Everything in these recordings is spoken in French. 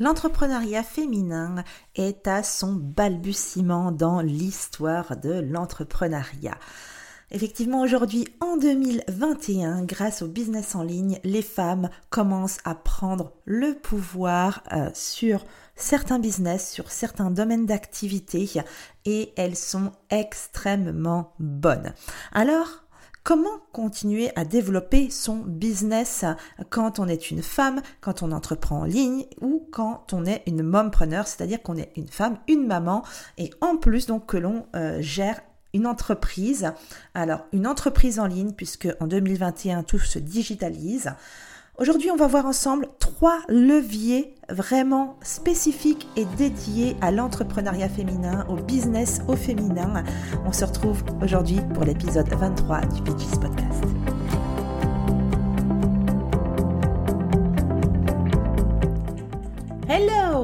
L'entrepreneuriat féminin est à son balbutiement dans l'histoire de l'entrepreneuriat. Effectivement, aujourd'hui, en 2021, grâce au business en ligne, les femmes commencent à prendre le pouvoir euh, sur certains business, sur certains domaines d'activité et elles sont extrêmement bonnes. Alors, Comment continuer à développer son business quand on est une femme, quand on entreprend en ligne ou quand on est une mompreneur, c'est-à-dire qu'on est une femme, une maman et en plus donc que l'on euh, gère une entreprise. Alors une entreprise en ligne puisque en 2021 tout se digitalise. Aujourd'hui, on va voir ensemble trois leviers vraiment spécifiques et dédiés à l'entrepreneuriat féminin, au business au féminin. On se retrouve aujourd'hui pour l'épisode 23 du Pitches Podcast. Hello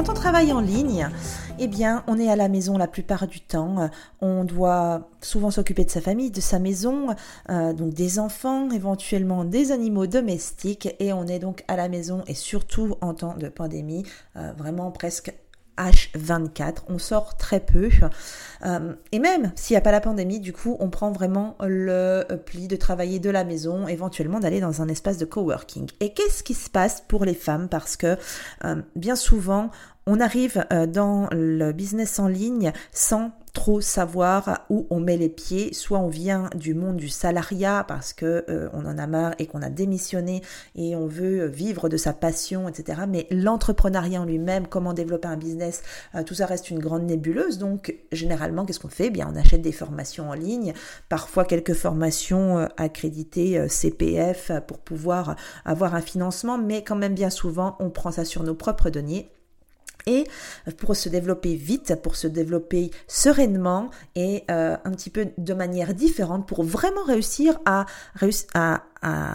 Quand on travaille en ligne, eh bien, on est à la maison la plupart du temps. On doit souvent s'occuper de sa famille, de sa maison, euh, donc des enfants, éventuellement des animaux domestiques, et on est donc à la maison et surtout en temps de pandémie, euh, vraiment presque H24. On sort très peu. Euh, et même s'il n'y a pas la pandémie, du coup, on prend vraiment le pli de travailler de la maison, éventuellement d'aller dans un espace de coworking. Et qu'est-ce qui se passe pour les femmes? Parce que euh, bien souvent, on arrive euh, dans le business en ligne sans trop savoir où on met les pieds. Soit on vient du monde du salariat parce que euh, on en a marre et qu'on a démissionné et on veut vivre de sa passion, etc. Mais l'entrepreneuriat en lui-même, comment développer un business, euh, tout ça reste une grande nébuleuse. Donc généralement, qu'est-ce qu'on fait? Bien, on achète des formations en ligne, parfois quelques formations accréditées CPF pour pouvoir avoir un financement, mais quand même bien souvent, on prend ça sur nos propres deniers et pour se développer vite, pour se développer sereinement et euh, un petit peu de manière différente pour vraiment réussir à, à,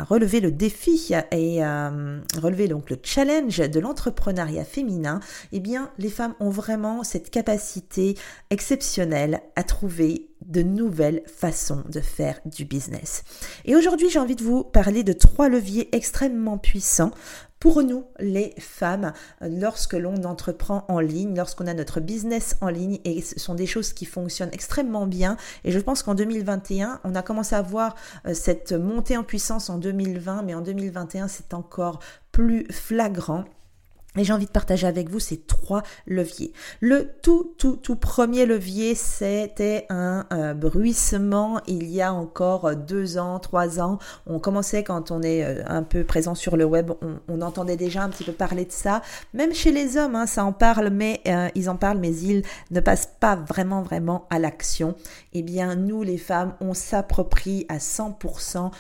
relever le défi et euh, relever donc le challenge de l'entrepreneuriat féminin, eh bien les femmes ont vraiment cette capacité exceptionnelle à trouver de nouvelles façons de faire du business. Et aujourd'hui, j'ai envie de vous parler de trois leviers extrêmement puissants pour nous, les femmes, lorsque l'on entreprend en ligne, lorsqu'on a notre business en ligne, et ce sont des choses qui fonctionnent extrêmement bien. Et je pense qu'en 2021, on a commencé à voir euh, cette montée en puissance en 2020, mais en 2021, c'est encore plus flagrant. Et j'ai envie de partager avec vous ces trois leviers. Le tout, tout, tout premier levier, c'était un euh, bruissement il y a encore deux ans, trois ans. On commençait quand on est euh, un peu présent sur le web, on, entendait déjà un petit peu parler de ça. Même chez les hommes, hein, ça en parle, mais euh, ils en parlent, mais ils ne passent pas vraiment, vraiment à l'action. Eh bien, nous, les femmes, on s'approprie à 100%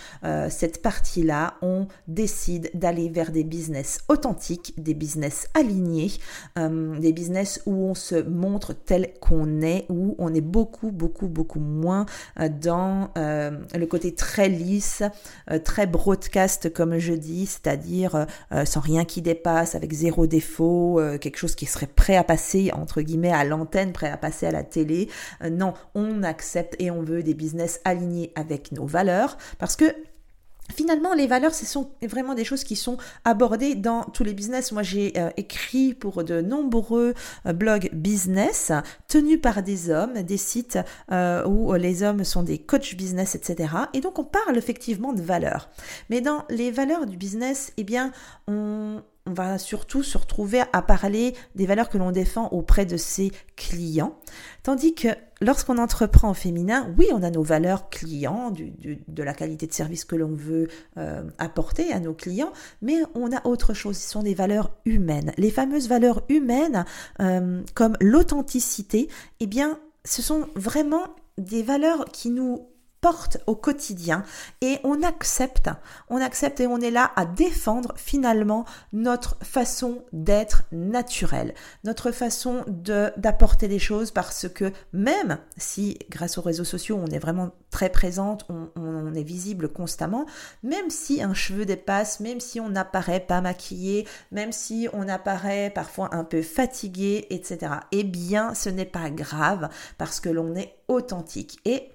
cette partie-là. On décide d'aller vers des business authentiques, des business alignés, euh, des business où on se montre tel qu'on est, où on est beaucoup, beaucoup, beaucoup moins euh, dans euh, le côté très lisse, très broadcast comme je dis, c'est-à-dire sans rien qui dépasse, avec zéro défaut, quelque chose qui serait prêt à passer entre guillemets à l'antenne, prêt à passer à la télé. non, on accepte et on veut des business alignés avec nos valeurs parce que Finalement, les valeurs, ce sont vraiment des choses qui sont abordées dans tous les business. Moi, j'ai euh, écrit pour de nombreux euh, blogs business tenus par des hommes, des sites euh, où les hommes sont des coachs business, etc. Et donc, on parle effectivement de valeurs. Mais dans les valeurs du business, eh bien, on, on va surtout se retrouver à parler des valeurs que l'on défend auprès de ses clients. Tandis que lorsqu'on entreprend au féminin, oui, on a nos valeurs clients, de la qualité de service que l'on veut euh, apporter à nos clients, mais on a autre chose, ce sont des valeurs humaines. Les fameuses valeurs humaines, euh, comme l'authenticité, eh bien, ce sont vraiment des valeurs qui nous au quotidien et on accepte, on accepte et on est là à défendre finalement notre façon d'être naturelle, notre façon de d'apporter des choses parce que même si grâce aux réseaux sociaux on est vraiment très présente, on, on est visible constamment, même si un cheveu dépasse, même si on n'apparaît pas maquillé, même si on apparaît parfois un peu fatigué, etc. Eh bien, ce n'est pas grave parce que l'on est authentique et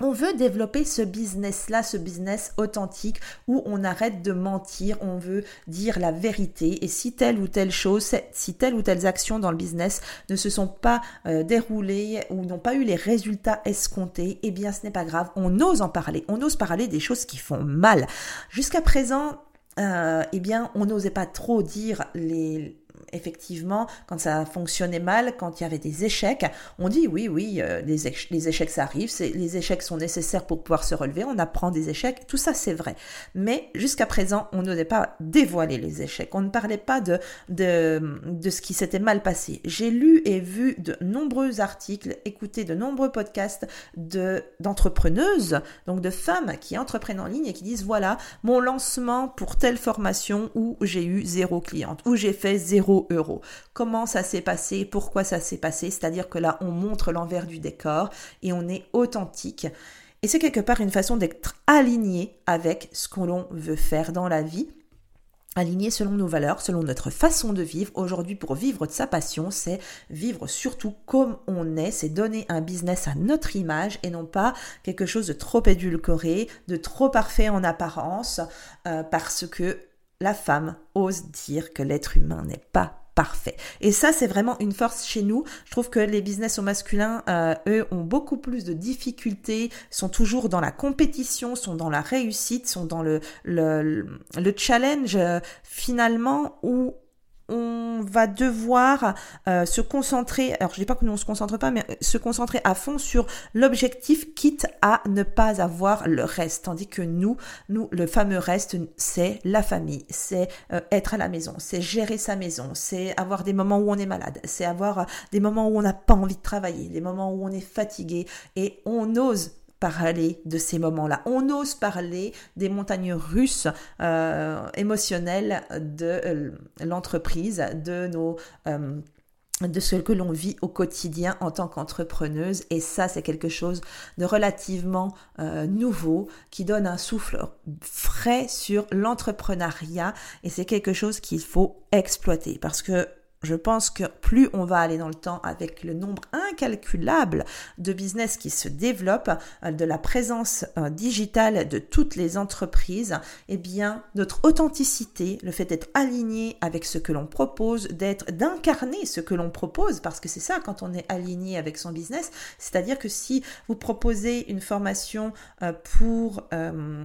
on veut développer ce business-là, ce business authentique où on arrête de mentir, on veut dire la vérité. Et si telle ou telle chose, si telle ou telle action dans le business ne se sont pas euh, déroulées ou n'ont pas eu les résultats escomptés, eh bien ce n'est pas grave. On ose en parler. On ose parler des choses qui font mal. Jusqu'à présent, euh, eh bien, on n'osait pas trop dire les, effectivement, quand ça fonctionnait mal, quand il y avait des échecs, on dit oui, oui, euh, les, échecs, ça arrive, les échecs sont nécessaires pour pouvoir se relever, on apprend des échecs, tout ça c'est vrai. Mais jusqu'à présent, on n'osait pas dévoiler les échecs, on ne parlait pas de, de, de ce qui s'était mal passé. J'ai lu et vu de nombreux articles, écouté de nombreux podcasts de, d'entrepreneuses, donc de femmes qui entreprennent en ligne et qui disent voilà, mon lancement pour telle formation où j'ai eu zéro cliente, où j'ai fait zéro Comment ça s'est passé? Pourquoi ça s'est passé? C'est-à-dire que là, on montre l'envers du décor et on est authentique. Et c'est quelque part une façon d'être aligné avec ce que l'on veut faire dans la vie. Aligné selon nos valeurs, selon notre façon de vivre. Aujourd'hui, pour vivre de sa passion, c'est vivre surtout comme on est, c'est donner un business à notre image et non pas quelque chose de trop édulcoré, de trop parfait en apparence, euh, parce que la femme ose dire que l'être humain n'est pas parfait. Et ça, c'est vraiment une force chez nous. Je trouve que les business au masculin, euh, eux, ont beaucoup plus de difficultés, sont toujours dans la compétition, sont dans la réussite, sont dans le, le, le challenge euh, finalement où on va devoir euh, se concentrer, alors je dis pas que nous on se concentre pas, mais se concentrer à fond sur l'objectif, quitte à ne pas avoir le reste. Tandis que nous, nous, le fameux reste, c'est la famille, c'est euh, être à la maison, c'est gérer sa maison, c'est avoir des moments où on est malade, c'est avoir des moments où on n'a pas envie de travailler, des moments où on est fatigué, et on ose parler de ces moments-là. On ose parler des montagnes russes euh, émotionnelles de euh, l'entreprise. Euh, de ce que l'on vit au quotidien en tant qu'entrepreneuse et ça c'est quelque chose de relativement nouveau qui donne un souffle frais sur l'entrepreneuriat et c'est quelque chose qu'il faut exploiter parce que je pense que plus on va aller dans le temps avec le nombre incalculable de business qui se développent, euh, de la présence euh, digitale de toutes les entreprises, eh bien, notre authenticité, le fait d'être aligné avec ce que l'on propose, d'être, d'incarner ce que l'on propose, parce que c'est ça quand on est aligné avec son business, c'est-à-dire que si vous proposez une formation euh, pour,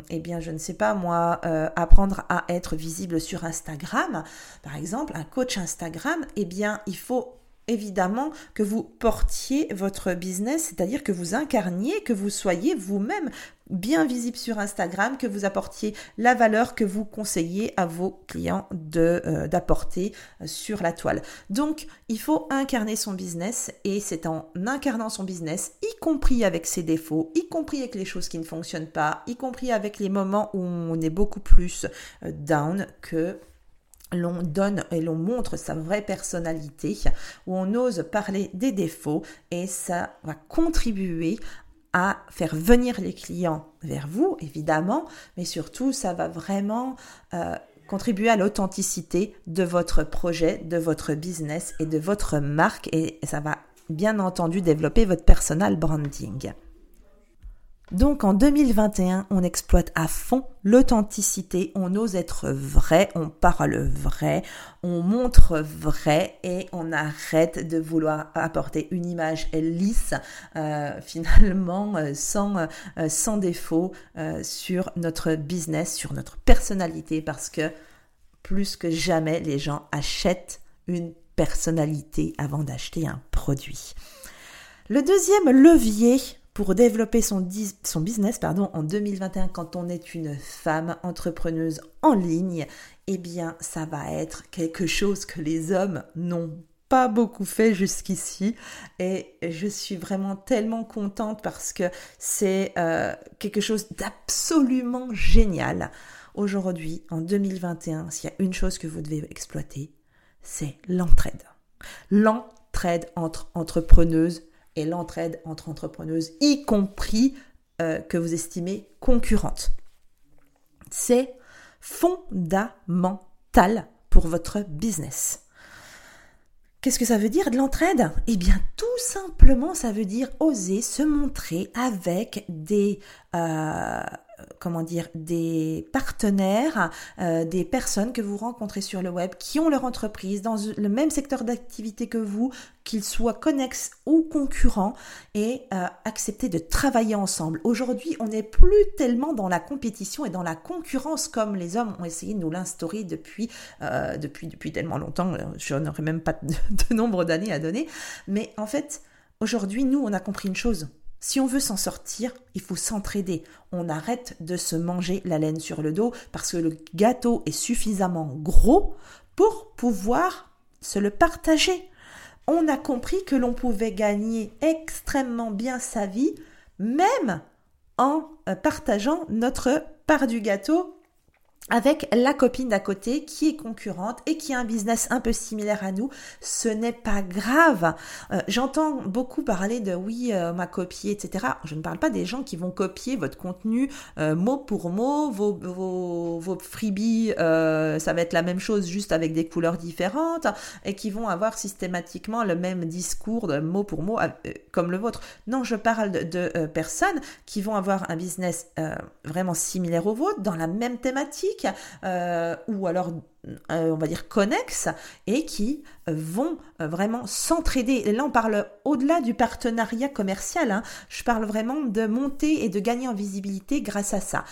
eh bien, je ne sais pas moi, apprendre à être visible sur Instagram, par exemple, un coach Instagram, eh bien, il faut évidemment que vous portiez votre business, c'est-à-dire que vous incarniez, que vous soyez vous-même bien visible sur Instagram, que vous apportiez la valeur que vous conseillez à vos clients euh, d'apporter euh, sur la toile. Donc, il faut incarner son business et c'est en incarnant son business, y compris avec ses défauts, y compris avec les choses qui ne fonctionnent pas, y compris avec les moments où on est beaucoup plus euh, down que l'on donne et l'on montre sa vraie personnalité, où on ose parler des défauts et ça va contribuer à faire venir les clients vers vous, évidemment, mais surtout, ça va vraiment euh, contribuer à l'authenticité de votre projet, de votre business et de votre marque, et ça va bien entendu développer votre personal branding. Donc en 2021, on exploite à fond l'authenticité, on ose être vrai, on parle vrai, on montre vrai et on arrête de vouloir apporter une image lisse, euh, finalement euh, euh, sans défaut sur notre business, sur notre personnalité parce que plus que jamais, les gens achètent une personnalité avant d'acheter un produit. Le deuxième levier pour développer son, business en 2021 quand on est une femme entrepreneuse en ligne, eh bien ça va être quelque chose que les hommes n'ont pas beaucoup fait jusqu'ici et je suis vraiment tellement contente parce que c'est euh, quelque chose d'absolument génial. Aujourd'hui, en 2021, s'il y a une chose que vous devez exploiter, c'est l'entraide. L'entraide entre entrepreneuses et l'entraide entre entrepreneuses, y compris euh, que vous estimez concurrentes. C'est fondamental pour votre business. Qu'est-ce que ça veut dire de l'entraide? Eh bien, tout simplement, ça veut dire oser se montrer avec des, euh, comment dire, des partenaires, euh, des personnes que vous rencontrez sur le web qui ont leur entreprise dans le même secteur d'activité que vous, qu'ils soient connexes ou concurrents, et euh, accepter de travailler ensemble. Aujourd'hui, on n'est plus tellement dans la compétition et dans la concurrence comme les hommes ont essayé de nous l'instaurer depuis, euh, depuis, depuis tellement longtemps. Je n'aurais même pas de, de nombre d'années à donner. Mais en fait, aujourd'hui, nous, on a compris une chose si on veut s'en sortir, il faut s'entraider. On arrête de se manger la laine sur le dos parce que le gâteau est suffisamment gros pour pouvoir se le partager. On a compris que l'on pouvait gagner extrêmement bien sa vie, même en euh, partageant notre part du gâteau avec la copine d'à côté qui est concurrente et qui a un business un peu similaire à nous, ce n'est pas grave. Euh, j'entends beaucoup parler de oui, euh, ma copie, etc. Je ne parle pas des gens qui vont copier votre contenu euh, mot pour mot, vos, vos, vos freebies, ça va être la même chose juste avec des couleurs différentes et qui vont avoir systématiquement le même discours de mot pour mot comme le vôtre. Non, je parle de personnes qui vont avoir un business vraiment similaire au vôtre dans la même thématique euh, ou alors euh, on va dire connexes et qui vont vraiment s'entraider. Là, on parle au-delà du partenariat commercial. Hein. je parle vraiment de monter et de gagner en visibilité grâce à ça.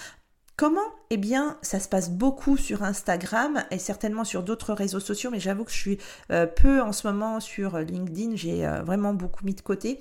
Comment? Eh bien, ça se passe beaucoup sur Instagram et certainement sur d'autres réseaux sociaux, mais j'avoue que je suis euh, peu en ce moment sur LinkedIn. J'ai vraiment beaucoup mis de côté.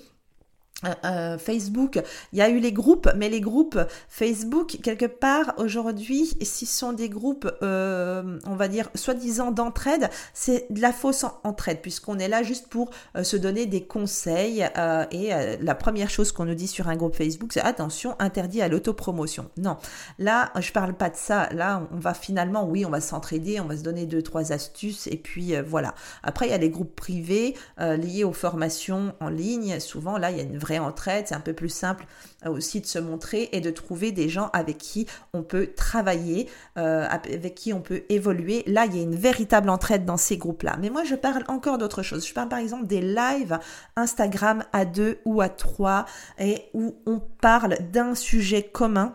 Euh, euh, Facebook, il y a eu les groupes, mais les groupes Facebook, quelque part, aujourd'hui, s'ils sont des groupes, euh, on va dire, soi-disant d'entraide, c'est de la fausse entraide, puisqu'on est là juste pour se donner des conseils. et la première chose qu'on nous dit sur un groupe Facebook, c'est attention, interdit à l'autopromotion. Non, là, je parle pas de ça. Là, on va finalement, oui, on va s'entraider, on va se donner deux, trois astuces, et puis voilà. Après, il y a les groupes privés liés aux formations en ligne. Souvent, là, il y a une vraie entraide, c'est un peu plus simple euh, aussi de se montrer et de trouver des gens avec qui on peut travailler, euh, avec qui on peut évoluer. Là, il y a une véritable entraide dans ces groupes-là. Mais moi, je parle encore d'autre chose. Je parle par exemple des lives Instagram à deux ou à trois et où on parle d'un sujet commun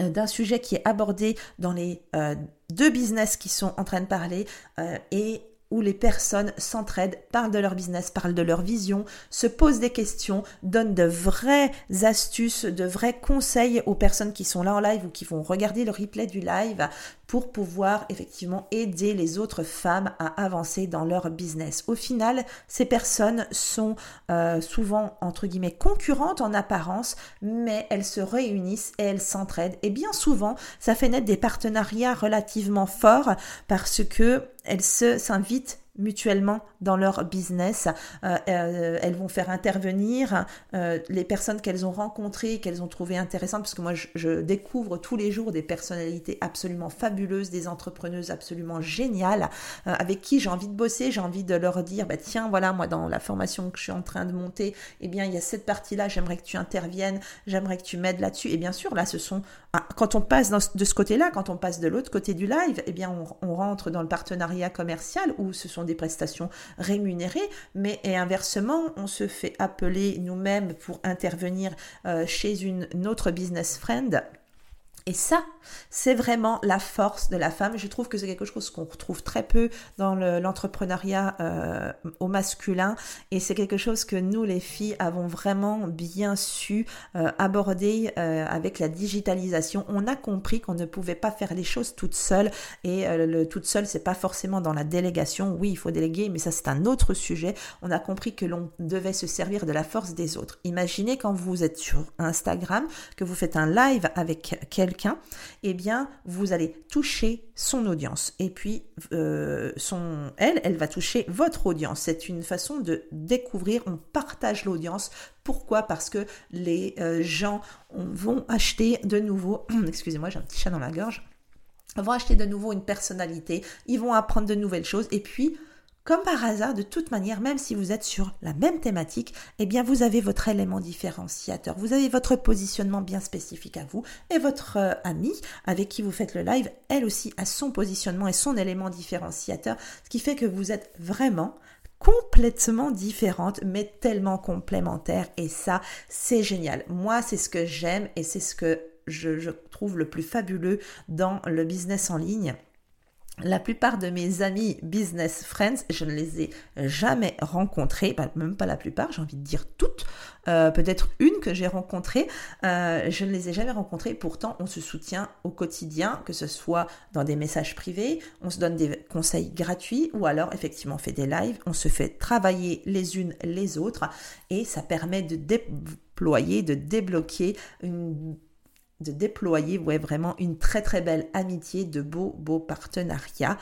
euh, d'un sujet qui est abordé dans les deux business qui sont en train de parler et où les personnes s'entraident, parlent de leur business, parlent de leur vision, se posent des questions, donnent de vraies astuces, de vrais conseils aux personnes qui sont là en live ou qui vont regarder le replay du live pour pouvoir effectivement aider les autres femmes à avancer dans leur business. Au final, ces personnes sont euh, souvent entre guillemets concurrentes en apparence, mais elles se réunissent et elles s'entraident. Et bien souvent, ça fait naître des partenariats relativement forts parce que elles s'invitent mutuellement dans leur business. Euh, euh, elles vont faire intervenir euh, les personnes qu'elles ont rencontrées, qu'elles ont trouvées intéressantes, parce que moi je, découvre tous les jours des personnalités absolument fabuleuses, des entrepreneuses absolument géniales, avec qui j'ai envie de bosser, j'ai envie de leur dire, bah, tiens, voilà, moi dans la formation que je suis en train de monter, eh bien il y a cette partie-là, j'aimerais que tu interviennes, j'aimerais que tu m'aides là-dessus. Et bien sûr, là, ce sont, ah, quand on passe de ce côté-là, quand on passe de l'autre côté du live, eh bien on, on rentre dans le partenariat commercial où ce sont des prestations rémunérées, mais et inversement, on se fait appeler nous-mêmes pour intervenir euh, chez une, autre business friend Et ça, c'est vraiment la force de la femme. Je trouve que c'est quelque chose qu'on retrouve très peu dans l'entrepreneuriat euh, au masculin. Et c'est quelque chose que nous, les filles, avons vraiment bien su euh, aborder euh, avec la digitalisation. On a compris qu'on ne pouvait pas faire les choses toutes seules. Et le toute seule, c'est pas forcément dans la délégation. Oui, il faut déléguer, mais ça, c'est un autre sujet. On a compris que l'on devait se servir de la force des autres. Imaginez quand vous êtes sur Instagram, que vous faites un live avec quelqu'un eh bien, vous allez toucher son audience. Et puis, euh, son, elle, elle va toucher votre audience. C'est une façon de découvrir, on partage l'audience. Pourquoi? Parce que les euh, gens vont acheter de nouveau, excusez-moi, j'ai un petit chat dans la gorge, vont acheter de nouveau une personnalité, ils vont apprendre de nouvelles choses. Et puis, comme par hasard, de toute manière, même si vous êtes sur la même thématique, eh bien vous avez votre élément différenciateur, vous avez votre positionnement bien spécifique à vous et votre euh, amie avec qui vous faites le live, elle aussi a son positionnement et son élément différenciateur, ce qui fait que vous êtes vraiment complètement différentes mais tellement complémentaires. Et ça c'est génial. Moi c'est ce que j'aime et c'est ce que je trouve le plus fabuleux dans le business en ligne la plupart de mes amis business friends, je ne les ai jamais rencontrés, même pas la plupart, j'ai envie de dire toutes, euh, peut-être une que j'ai rencontrée, euh, je ne les ai jamais rencontrées, pourtant on se soutient au quotidien, que ce soit dans des messages privés, on se donne des conseils gratuits, ou alors effectivement on fait des lives, on se fait travailler les unes les autres, et ça permet de déployer, de débloquer une de déployer ouais, vraiment une très très belle amitié, de beaux beaux partenariats.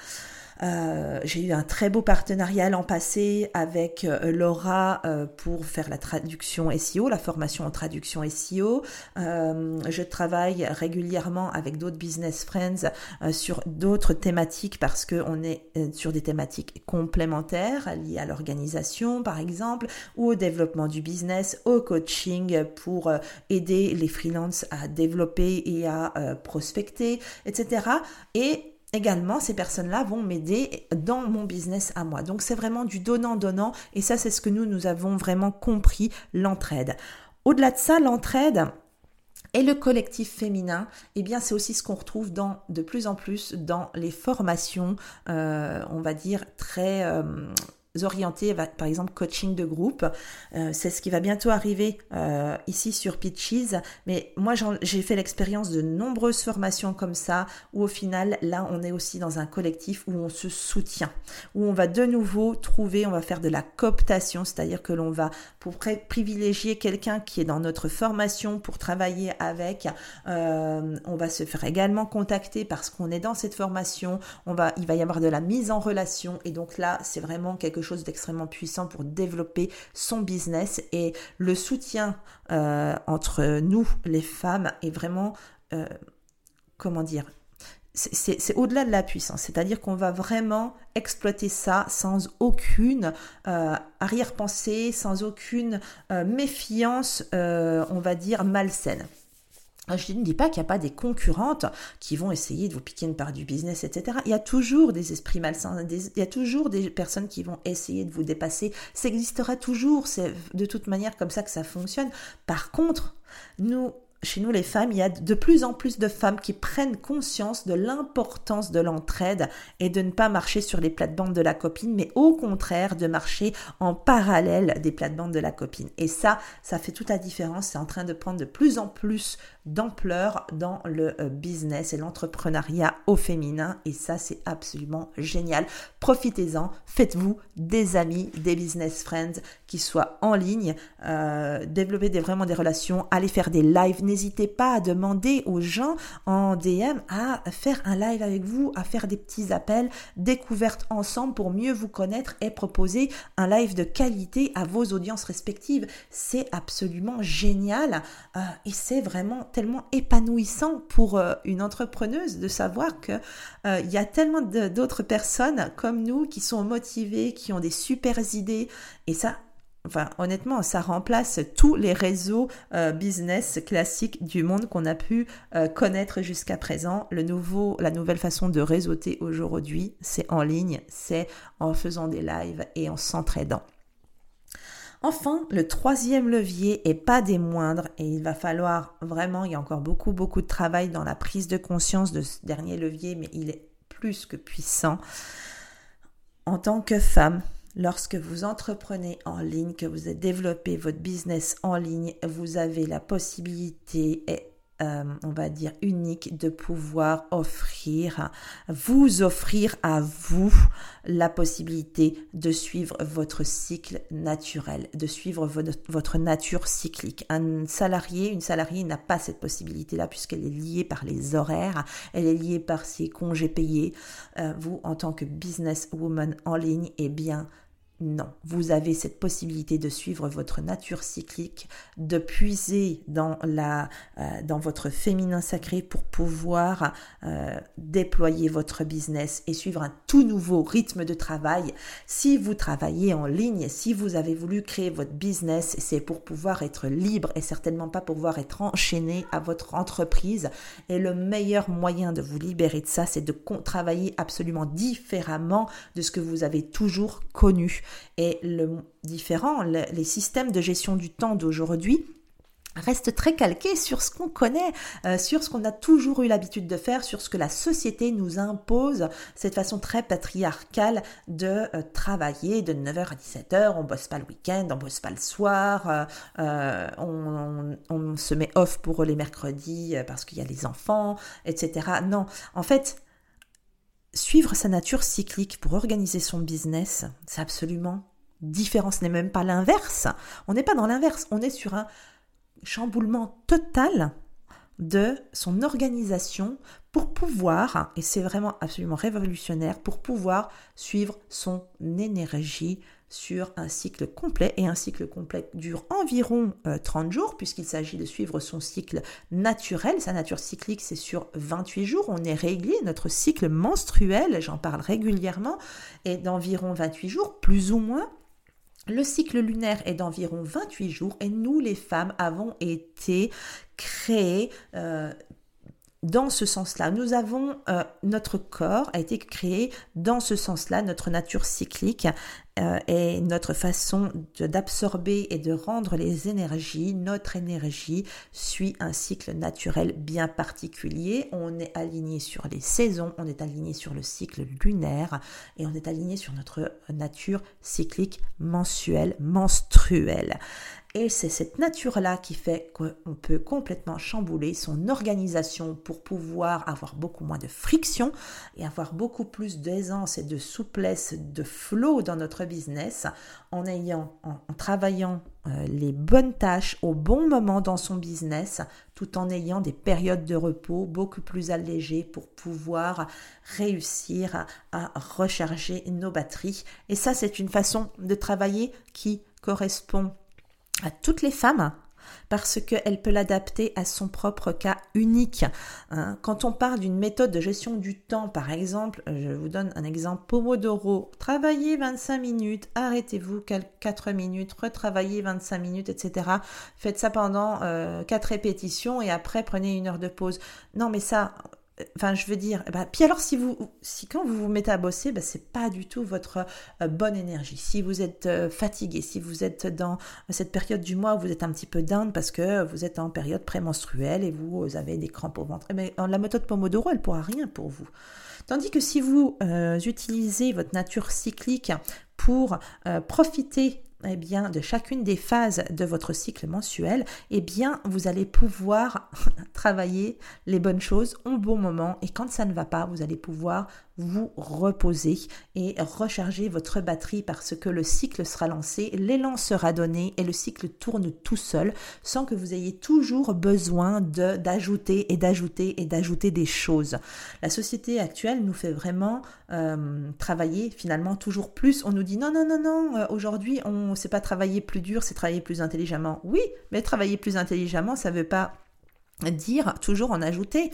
Euh, j'ai eu un très beau partenariat l'an passé avec euh, Laura euh, pour faire la traduction SEO, la formation en traduction SEO. je travaille régulièrement avec d'autres business friends sur d'autres thématiques parce qu'on est sur des thématiques complémentaires liées à l'organisation par exemple ou au développement du business, au coaching pour aider les freelances à développer et à prospecter, etc. Et également, ces personnes-là vont m'aider dans mon business à moi. Donc c'est vraiment du donnant-donnant et ça c'est ce que nous, nous avons vraiment compris, l'entraide. Au-delà de ça, l'entraide, et le collectif féminin, eh bien, c'est aussi ce qu'on retrouve dans, de plus en plus dans les formations, euh, on va dire, très euh, orienté, par exemple coaching de groupe. Euh, c'est ce qui va bientôt arriver euh, ici sur Pitches. Mais moi, j'ai fait l'expérience de nombreuses formations comme ça, où au final, là, on est aussi dans un collectif où on se soutient, où on va de nouveau trouver, on va faire de la cooptation, c'est-à-dire que l'on va pour privilégier quelqu'un qui est dans notre formation pour travailler avec. Euh, on va se faire également contacter parce qu'on est dans cette formation. On va, il va y avoir de la mise en relation et donc là, c'est vraiment quelque chose d'extrêmement puissant pour développer son business et le soutien euh, entre nous, les femmes, est vraiment, euh, comment dire, c'est au-delà de la puissance, c'est-à-dire qu'on va vraiment exploiter ça sans aucune euh, arrière-pensée, sans aucune méfiance, on va dire, malsaine. Je ne dis pas qu'il n'y a pas des concurrentes qui vont essayer de vous piquer une part du business, etc. Il y a toujours des esprits malsains, il y a toujours des personnes qui vont essayer de vous dépasser. Ça existera toujours, c'est de toute manière comme ça que ça fonctionne. Par contre, nous, chez nous les femmes, il y a de plus en plus de femmes qui prennent conscience de l'importance de l'entraide et de ne pas marcher sur les plates-bandes de la copine, mais au contraire de marcher en parallèle des plates-bandes de la copine. Et ça, ça fait toute la différence. C'est en train de prendre de plus en plus d'ampleur dans le euh, business et l'entrepreneuriat au féminin. Et ça, c'est absolument génial. Profitez-en, faites-vous des amis, des business friends qui soient en ligne, euh, développez vraiment des relations, allez faire des lives. N'hésitez pas à demander aux gens en DM à faire un live avec vous, à faire des petits appels, découvertes ensemble pour mieux vous connaître et proposer un live de qualité à vos audiences respectives. C'est absolument génial euh, et c'est vraiment tellement épanouissant pour euh, une entrepreneuse de savoir que euh, il y a tellement d'autres personnes comme nous qui sont motivées, qui ont des super idées et ça Enfin, honnêtement, ça remplace tous les réseaux euh, business classiques du monde qu'on a pu connaître jusqu'à présent. Le nouveau, la nouvelle façon de réseauter aujourd'hui, c'est en ligne, c'est en faisant des lives et en s'entraidant. Enfin, le troisième levier est pas des moindres et il va falloir vraiment, il y a encore beaucoup beaucoup de travail dans la prise de conscience de ce dernier levier, mais il est plus que puissant. En tant que femme, lorsque vous entreprenez en ligne, que vous développé votre business en ligne, vous avez la possibilité euh, on va dire, unique de pouvoir offrir, vous offrir à vous la possibilité de suivre votre cycle naturel, de suivre votre, nature cyclique. Un salarié, une salariée n'a pas cette possibilité-là puisqu'elle est liée par les horaires, elle est liée par ses congés payés. Euh, vous, en tant que business woman en ligne, eh bien, non, vous avez cette possibilité de suivre votre nature cyclique, de puiser dans, la, euh, dans votre féminin sacré pour pouvoir euh, déployer votre business et suivre un tout nouveau rythme de travail. Si vous travaillez en ligne, si vous avez voulu créer votre business, c'est pour pouvoir être libre et certainement pas pouvoir être enchaîné à votre entreprise. Et le meilleur moyen de vous libérer de ça, c'est de travailler absolument différemment de ce que vous avez toujours connu. Et le différent, les systèmes de gestion du temps d'aujourd'hui restent très calqués sur ce qu'on connaît, euh, sur ce qu'on a toujours eu l'habitude de faire, sur ce que la société nous impose, cette façon très patriarcale de euh, travailler de 9h à 17h, on bosse pas le week-end, on bosse pas le soir, euh, on, se met off pour les mercredis parce qu'il y a les enfants, etc. Non, en fait, suivre sa nature cyclique pour organiser son business, c'est absolument différent. Ce n'est même pas l'inverse. On n'est pas dans l'inverse. On est sur un chamboulement total de son organisation pour pouvoir, et c'est vraiment absolument révolutionnaire, pour pouvoir suivre son énergie, sur un cycle complet et un cycle complet dure environ 30 euh, jours puisqu'il s'agit de suivre son cycle naturel. Sa nature cyclique c'est sur 28 jours. On est réglé. Notre cycle menstruel, j'en parle régulièrement, est d'environ 28 jours, plus ou moins. Le cycle lunaire est d'environ 28 jours et nous les femmes avons été créées euh, dans ce sens-là. Nous avons, euh, notre corps a été créé dans ce sens-là, notre nature cyclique euh, et notre façon d'absorber et de rendre les énergies, notre énergie suit un cycle naturel bien particulier. On est aligné sur les saisons, on est aligné sur le cycle lunaire et on est aligné sur notre nature cyclique mensuelle, menstruelle. Et c'est cette nature-là qui fait qu'on peut complètement chambouler son organisation pour pouvoir avoir beaucoup moins de friction et avoir beaucoup plus d'aisance et de souplesse, de flow dans notre business en ayant, en, travaillant euh, les bonnes tâches au bon moment dans son business, tout en ayant des périodes de repos beaucoup plus allégées pour pouvoir réussir à recharger nos batteries. Et ça, c'est une façon de travailler qui correspond à toutes les femmes parce qu'elle peut l'adapter à son propre cas unique. Hein. Quand on parle d'une méthode de gestion du temps, par exemple, je vous donne un exemple Pomodoro, travaillez 25 minutes, arrêtez-vous 4 minutes, retravaillez 25 minutes, etc. Faites ça pendant 4 euh, répétitions et après prenez une heure de pause. Non mais ça, Enfin, je veux dire, bah, puis alors si vous, si quand vous vous mettez à bosser, bah, c'est pas du tout votre euh, bonne énergie. Si vous êtes euh, fatigué, si vous êtes dans cette période du mois où vous êtes un petit peu down parce que vous êtes en période prémenstruelle et vous, avez des crampes au ventre, mais la méthode Pomodoro, elle pourra rien pour vous. Tandis que si vous euh, utilisez votre nature cyclique pour profiter eh bien, de chacune des phases de votre cycle mensuel, eh bien, vous allez pouvoir travailler les bonnes choses au bon moment. Et quand ça ne va pas, vous allez pouvoir vous reposer et recharger votre batterie parce que le cycle sera lancé, l'élan sera donné et le cycle tourne tout seul sans que vous ayez toujours besoin d'ajouter et d'ajouter et d'ajouter des choses. La société actuelle nous fait vraiment euh, travailler finalement toujours plus. On nous dit non non non non, euh, aujourd'hui on ne sait pas travailler plus dur, c'est travailler plus intelligemment. Oui, mais travailler plus intelligemment, ça ne veut pas dire, toujours en ajouter.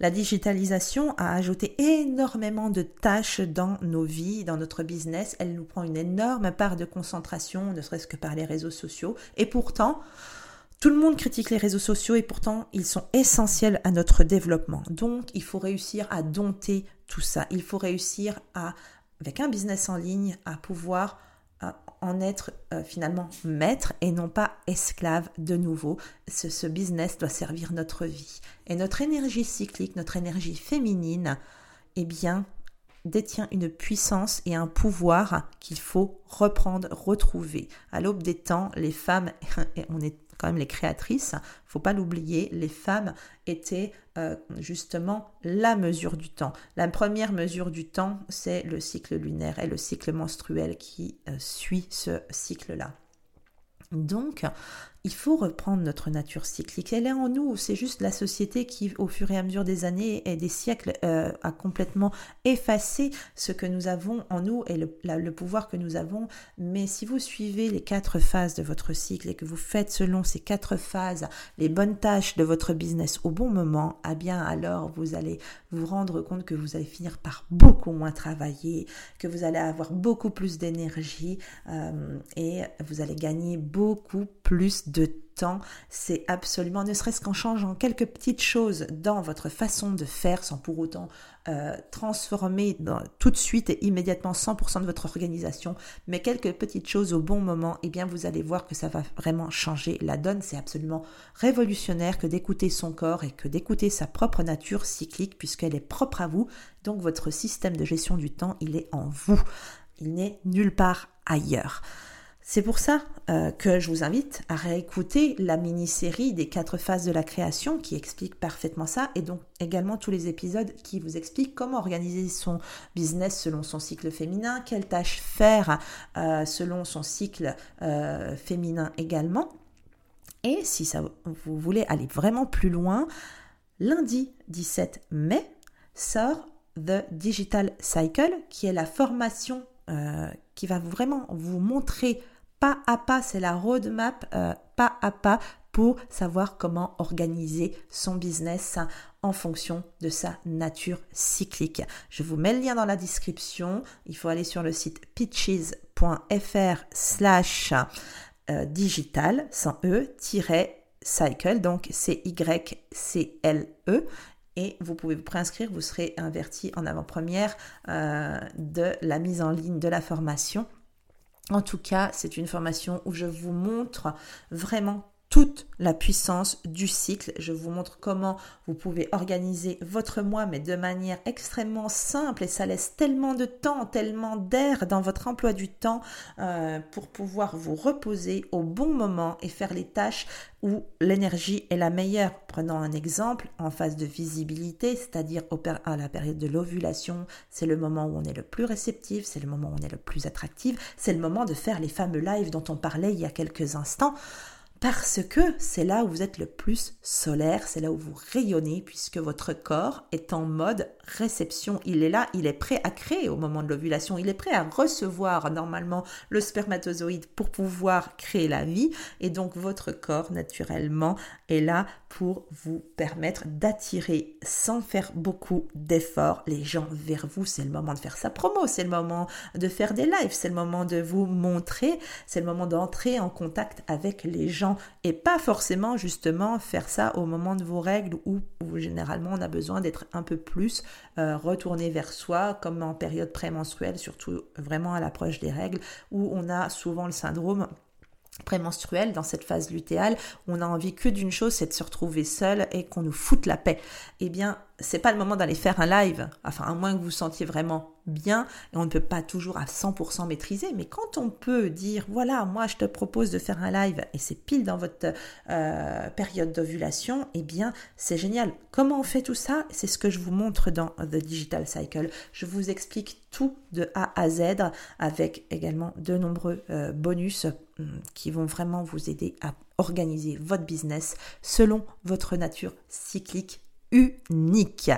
La digitalisation a ajouté énormément de tâches dans nos vies, dans notre business. Elle nous prend une énorme part de concentration, ne serait-ce que par les réseaux sociaux. Et pourtant, tout le monde critique les réseaux sociaux et pourtant ils sont essentiels à notre développement. Donc il faut réussir à dompter tout ça. Il faut réussir à, avec un business en ligne, à pouvoir en être euh, finalement maître et non pas esclave de nouveau. Ce, business doit servir notre vie. Et notre énergie cyclique, notre énergie féminine, eh bien, détient une puissance et un pouvoir qu'il faut reprendre, retrouver. À l'aube des temps, les femmes, on est quand même les créatrices, faut pas l'oublier, les femmes étaient euh, justement la mesure du temps. La première mesure du temps, c'est le cycle lunaire et le cycle menstruel qui euh, suit ce cycle-là. Donc, il faut reprendre notre nature cyclique. Elle est en nous. C'est juste la société qui, au fur et à mesure des années et des siècles, euh, a complètement effacé ce que nous avons en nous et le, le, pouvoir que nous avons. Mais si vous suivez les quatre phases de votre cycle et que vous faites selon ces quatre phases les bonnes tâches de votre business au bon moment, eh bien alors vous allez vous rendre compte que vous allez finir par beaucoup moins travailler, que vous allez avoir beaucoup plus d'énergie euh, et vous allez gagner beaucoup plus de temps. C'est absolument, ne serait-ce qu'en changeant quelques petites choses dans votre façon de faire sans pour autant euh, transformer tout de suite et immédiatement 100% de votre organisation, mais quelques petites choses au bon moment, et eh bien vous allez voir que ça va vraiment changer la donne. C'est absolument révolutionnaire que d'écouter son corps et que d'écouter sa propre nature cyclique puisqu'elle est propre à vous. Donc votre système de gestion du temps, il est en vous. Il n'est nulle part ailleurs. C'est pour ça euh, que je vous invite à réécouter la mini-série des quatre phases de la création qui explique parfaitement ça et donc également tous les épisodes qui vous expliquent comment organiser son business selon son cycle féminin, quelles tâches faire euh, selon son cycle euh, féminin également. Et si vous voulez aller vraiment plus loin, lundi 17 mai sort The Digital Cycle qui est la formation qui va vraiment vous montrer pas à pas, c'est la roadmap euh, pas à pas pour savoir comment organiser son business en fonction de sa nature cyclique. Je vous mets le lien dans la description. Il faut aller sur le site pitches.fr slash euh, digital sans e cycle donc c y c l e et vous pouvez vous préinscrire, vous serez averti en avant-première euh, de la mise en ligne de la formation en tout cas, c'est une formation où je vous montre vraiment toute la puissance du cycle. Je vous montre comment vous pouvez organiser votre mois, mais de manière extrêmement simple et ça laisse tellement de temps, tellement d'air dans votre emploi du temps euh, pour pouvoir vous reposer au bon moment et faire les tâches où l'énergie est la meilleure. Prenons un exemple en phase de visibilité, c'est-à-dire à la période de l'ovulation, c'est le moment où on est le plus réceptif, c'est le moment où on est le plus attractif, c'est le moment de faire les fameux lives dont on parlait il y a quelques instants parce que c'est là où vous êtes le plus solaire, c'est là où vous rayonnez, puisque votre corps est en mode réception. Il est là, il est prêt à créer au moment de l'ovulation, il est prêt à recevoir normalement le spermatozoïde pour pouvoir créer la vie, et donc votre corps naturellement est là pour vous permettre d'attirer sans faire beaucoup d'efforts les gens vers vous. C'est le moment de faire sa promo, c'est le moment de faire des lives, c'est le moment de vous montrer, c'est le moment d'entrer en contact avec les gens et pas forcément justement faire ça au moment de vos règles où, généralement on a besoin d'être un peu plus euh, retourné vers soi comme en période prémenstruelle, surtout vraiment à l'approche des règles où on a souvent le syndrome prémenstruel dans cette phase lutéale, on a envie que d'une chose, c'est de se retrouver seul et qu'on nous foute la paix. Eh bien, c'est pas le moment d'aller faire un live, enfin à moins que vous vous sentiez vraiment bien, et on ne peut pas toujours à 100% maîtriser, mais quand on peut dire, voilà, moi je te propose de faire un live, et c'est pile dans votre euh, période d'ovulation, eh bien c'est génial. Comment on fait tout ça? C'est ce que je vous montre dans The Digital Cycle. Je vous explique tout de A à Z, avec également de nombreux euh, bonus hum, qui vont vraiment vous aider à organiser votre business selon votre nature cyclique unique.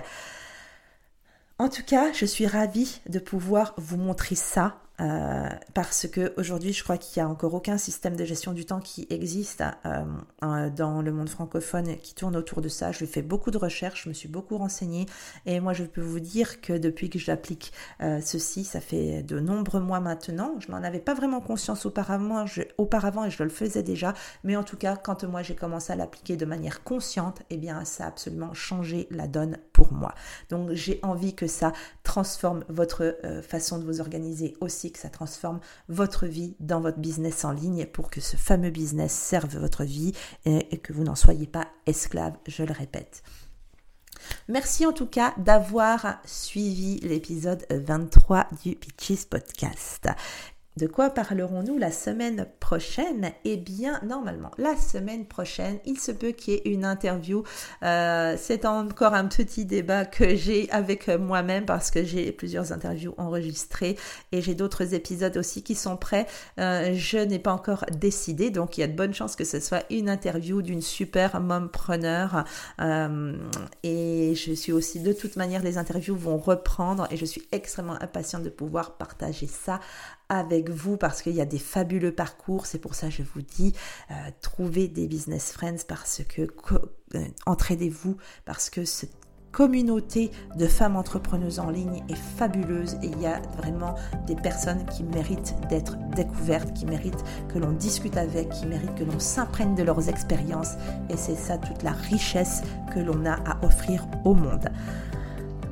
En tout cas, je suis ravie de pouvoir vous montrer ça euh, parce que aujourd'hui, je crois qu'il n'y a encore aucun système de gestion du temps qui existe euh, euh, dans le monde francophone qui tourne autour de ça. Je fais beaucoup de recherches, je me suis beaucoup renseignée et moi, je peux vous dire que depuis que j'applique ceci, ça fait de nombreux mois maintenant. Je n'en avais pas vraiment conscience auparavant, auparavant et je le faisais déjà, mais en tout cas, quand moi j'ai commencé à l'appliquer de manière consciente, eh bien, ça a absolument changé la donne pour moi. Donc, j'ai envie que ça transforme votre façon de vous organiser aussi aussi que ça transforme votre vie dans votre business en ligne pour que ce fameux business serve votre vie et, que vous n'en soyez pas esclave, je le répète. Merci en tout cas d'avoir suivi l'épisode 23 du Pitches Podcast. De quoi parlerons-nous la semaine prochaine? Eh bien, normalement, la semaine prochaine, il se peut qu'il y ait une interview. Euh, c'est encore un petit débat que j'ai avec moi-même parce que j'ai plusieurs interviews enregistrées et j'ai d'autres épisodes aussi qui sont prêts. Euh, je n'ai pas encore décidé, donc il y a de bonnes chances que ce soit une interview d'une super mompreneur. Euh, et je suis aussi, de toute manière, les interviews vont reprendre et je suis extrêmement impatiente de pouvoir partager ça vous parce qu'il y a des fabuleux parcours. C'est pour ça je vous dis, euh, trouvez des business friends parce que euh, entraidez-vous parce que cette communauté de femmes entrepreneuses en ligne est fabuleuse et il y a vraiment des personnes qui méritent d'être découvertes, qui méritent que l'on discute avec, qui méritent que l'on s'imprègne de leurs expériences et c'est ça toute la richesse que l'on a à offrir au monde.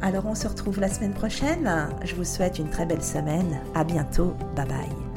Alors on se retrouve la semaine prochaine. Je vous souhaite une très belle semaine. À bientôt. Bye bye.